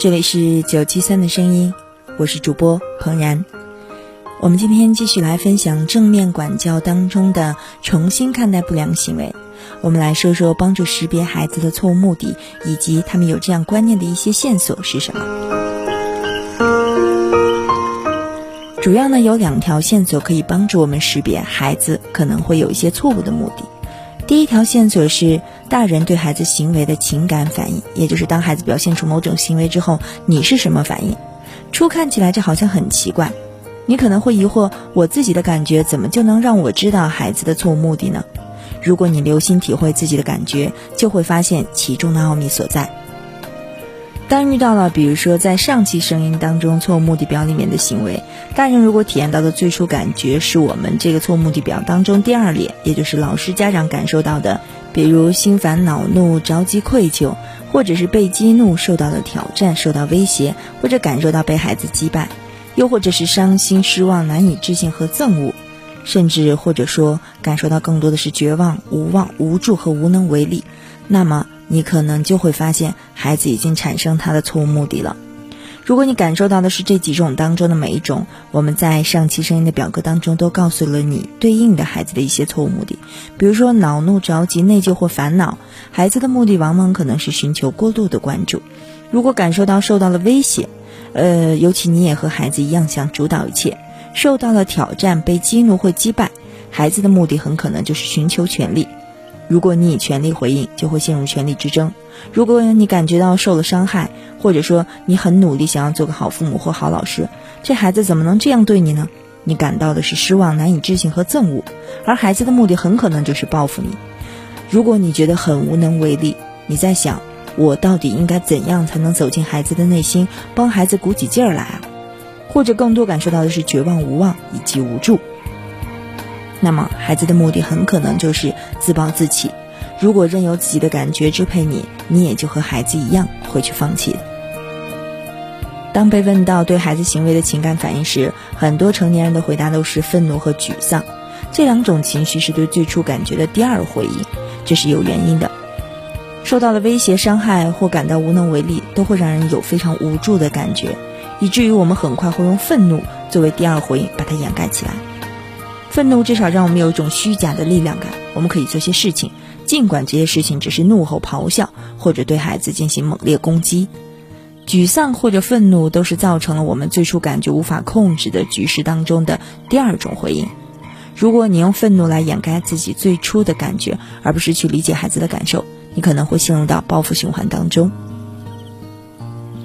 这里是九七三的声音，我是主播彭然。我们今天继续来分享正面管教当中的重新看待不良行为。我们来说说帮助识别孩子的错误目的，以及他们有这样观念的一些线索是什么。主要呢有两条线索可以帮助我们识别孩子可能会有一些错误的目的。第一条线索是大人对孩子行为的情感反应，也就是当孩子表现出某种行为之后，你是什么反应？初看起来这好像很奇怪，你可能会疑惑：我自己的感觉怎么就能让我知道孩子的错误目的呢？如果你留心体会自己的感觉，就会发现其中的奥秘所在。当遇到了，比如说在上期声音当中错误目的表里面的行为，大人如果体验到的最初感觉是我们这个错误目的表当中第二列，也就是老师家长感受到的，比如心烦恼怒、着急愧疚，或者是被激怒、受到了挑战、受到威胁，或者感受到被孩子击败，又或者是伤心、失望、难以置信和憎恶。甚至或者说感受到更多的是绝望、无望、无助和无能为力，那么你可能就会发现孩子已经产生他的错误目的了。如果你感受到的是这几种当中的每一种，我们在上期声音的表格当中都告诉了你对应的孩子的一些错误目的，比如说恼怒、着急、内疚或烦恼，孩子的目的往往可能是寻求过度的关注。如果感受到受到了威胁，呃，尤其你也和孩子一样想主导一切。受到了挑战，被激怒或击败，孩子的目的很可能就是寻求权利。如果你以权力回应，就会陷入权力之争。如果你感觉到受了伤害，或者说你很努力想要做个好父母或好老师，这孩子怎么能这样对你呢？你感到的是失望、难以置信和憎恶，而孩子的目的很可能就是报复你。如果你觉得很无能为力，你在想我到底应该怎样才能走进孩子的内心，帮孩子鼓起劲儿来啊？或者更多感受到的是绝望、无望以及无助，那么孩子的目的很可能就是自暴自弃。如果任由自己的感觉支配你，你也就和孩子一样会去放弃。当被问到对孩子行为的情感反应时，很多成年人的回答都是愤怒和沮丧。这两种情绪是对最初感觉的第二回应，这是有原因的。受到了威胁、伤害或感到无能为力，都会让人有非常无助的感觉。以至于我们很快会用愤怒作为第二回应，把它掩盖起来。愤怒至少让我们有一种虚假的力量感，我们可以做些事情，尽管这些事情只是怒吼、咆哮，或者对孩子进行猛烈攻击。沮丧或者愤怒都是造成了我们最初感觉无法控制的局势当中的第二种回应。如果你用愤怒来掩盖自己最初的感觉，而不是去理解孩子的感受，你可能会陷入到报复循环当中。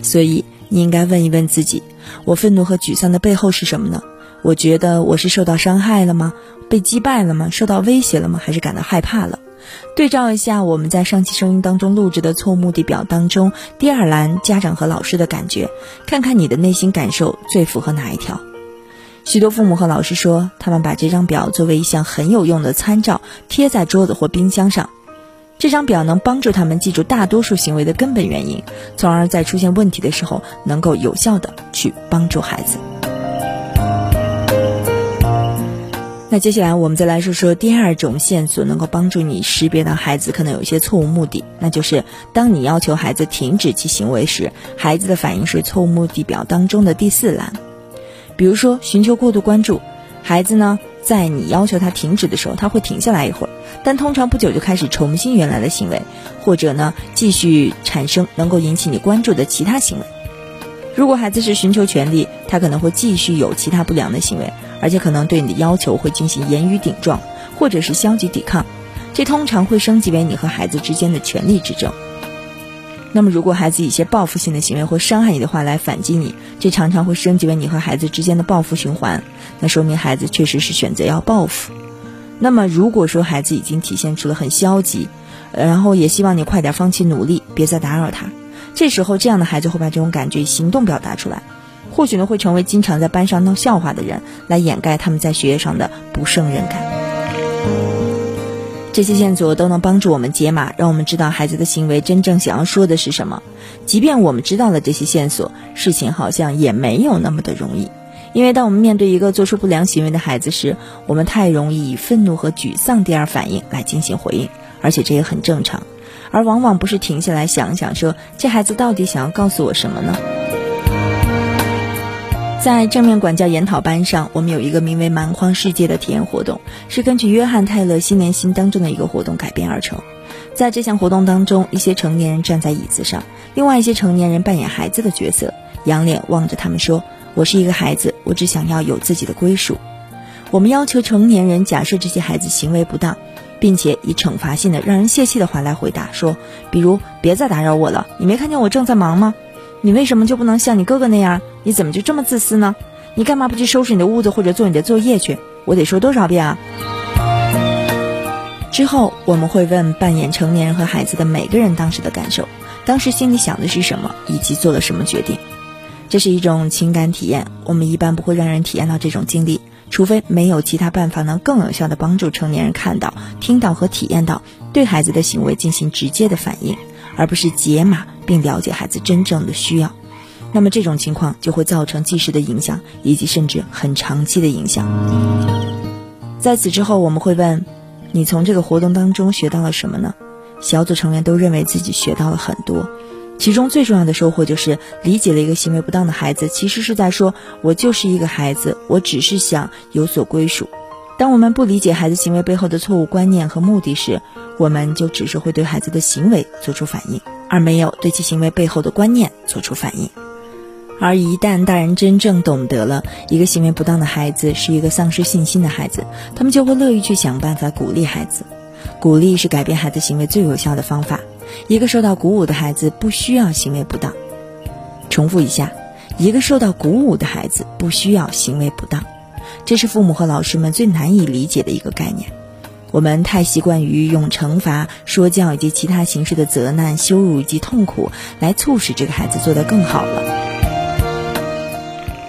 所以。你应该问一问自己：我愤怒和沮丧的背后是什么呢？我觉得我是受到伤害了吗？被击败了吗？受到威胁了吗？还是感到害怕了？对照一下我们在上期声音当中录制的错误目的表当中第二栏家长和老师的感觉，看看你的内心感受最符合哪一条。许多父母和老师说，他们把这张表作为一项很有用的参照，贴在桌子或冰箱上。这张表能帮助他们记住大多数行为的根本原因，从而在出现问题的时候能够有效的去帮助孩子。那接下来我们再来说说第二种线索，能够帮助你识别到孩子可能有一些错误目的，那就是当你要求孩子停止其行为时，孩子的反应是错误目的表当中的第四栏。比如说，寻求过度关注，孩子呢？在你要求他停止的时候，他会停下来一会儿，但通常不久就开始重新原来的行为，或者呢继续产生能够引起你关注的其他行为。如果孩子是寻求权利，他可能会继续有其他不良的行为，而且可能对你的要求会进行言语顶撞，或者是消极抵抗，这通常会升级为你和孩子之间的权力之争。那么，如果孩子一些报复性的行为或伤害你的话来反击你，这常常会升级为你和孩子之间的报复循环。那说明孩子确实是选择要报复。那么如果说孩子已经体现出了很消极，然后也希望你快点放弃努力，别再打扰他。这时候，这样的孩子会把这种感觉行动表达出来，或许呢会成为经常在班上闹笑话的人，来掩盖他们在学业上的不胜任感。这些线索都能帮助我们解码，让我们知道孩子的行为真正想要说的是什么。即便我们知道了这些线索，事情好像也没有那么的容易。因为当我们面对一个做出不良行为的孩子时，我们太容易以愤怒和沮丧第二反应来进行回应，而且这也很正常。而往往不是停下来想想，说这孩子到底想要告诉我什么呢？在正面管教研讨班上，我们有一个名为“蛮荒世界”的体验活动，是根据约翰泰勒新年新当中的一个活动改编而成。在这项活动当中，一些成年人站在椅子上，另外一些成年人扮演孩子的角色，仰脸望着他们说：“我是一个孩子，我只想要有自己的归属。”我们要求成年人假设这些孩子行为不当，并且以惩罚性的、让人泄气的话来回答，说：“比如，别再打扰我了，你没看见我正在忙吗？”你为什么就不能像你哥哥那样？你怎么就这么自私呢？你干嘛不去收拾你的屋子或者做你的作业去？我得说多少遍啊？之后我们会问扮演成年人和孩子的每个人当时的感受，当时心里想的是什么，以及做了什么决定。这是一种情感体验，我们一般不会让人体验到这种经历，除非没有其他办法能更有效的帮助成年人看到、听到和体验到，对孩子的行为进行直接的反应，而不是解码。并了解孩子真正的需要，那么这种情况就会造成即时的影响，以及甚至很长期的影响。在此之后，我们会问：你从这个活动当中学到了什么呢？小组成员都认为自己学到了很多，其中最重要的收获就是理解了一个行为不当的孩子，其实是在说：我就是一个孩子，我只是想有所归属。当我们不理解孩子行为背后的错误观念和目的时，我们就只是会对孩子的行为做出反应。而没有对其行为背后的观念做出反应，而一旦大人真正懂得了一个行为不当的孩子是一个丧失信心的孩子，他们就会乐于去想办法鼓励孩子。鼓励是改变孩子行为最有效的方法。一个受到鼓舞的孩子不需要行为不当。重复一下，一个受到鼓舞的孩子不需要行为不当，这是父母和老师们最难以理解的一个概念。我们太习惯于用惩罚、说教以及其他形式的责难、羞辱以及痛苦来促使这个孩子做得更好了。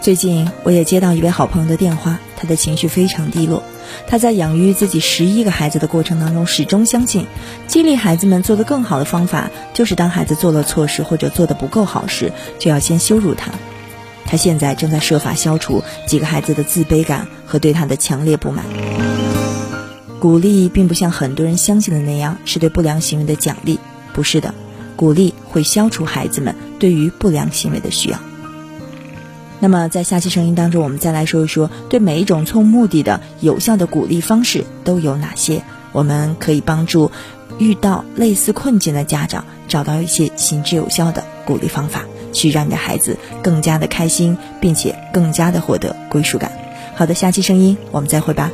最近我也接到一位好朋友的电话，他的情绪非常低落。他在养育自己十一个孩子的过程当中，始终相信，激励孩子们做得更好的方法，就是当孩子做了错事或者做得不够好时，就要先羞辱他。他现在正在设法消除几个孩子的自卑感和对他的强烈不满。鼓励并不像很多人相信的那样是对不良行为的奖励，不是的，鼓励会消除孩子们对于不良行为的需要。那么，在下期声音当中，我们再来说一说对每一种错误目的的有效的鼓励方式都有哪些？我们可以帮助遇到类似困境的家长找到一些行之有效的鼓励方法，去让你的孩子更加的开心，并且更加的获得归属感。好的，下期声音我们再会吧。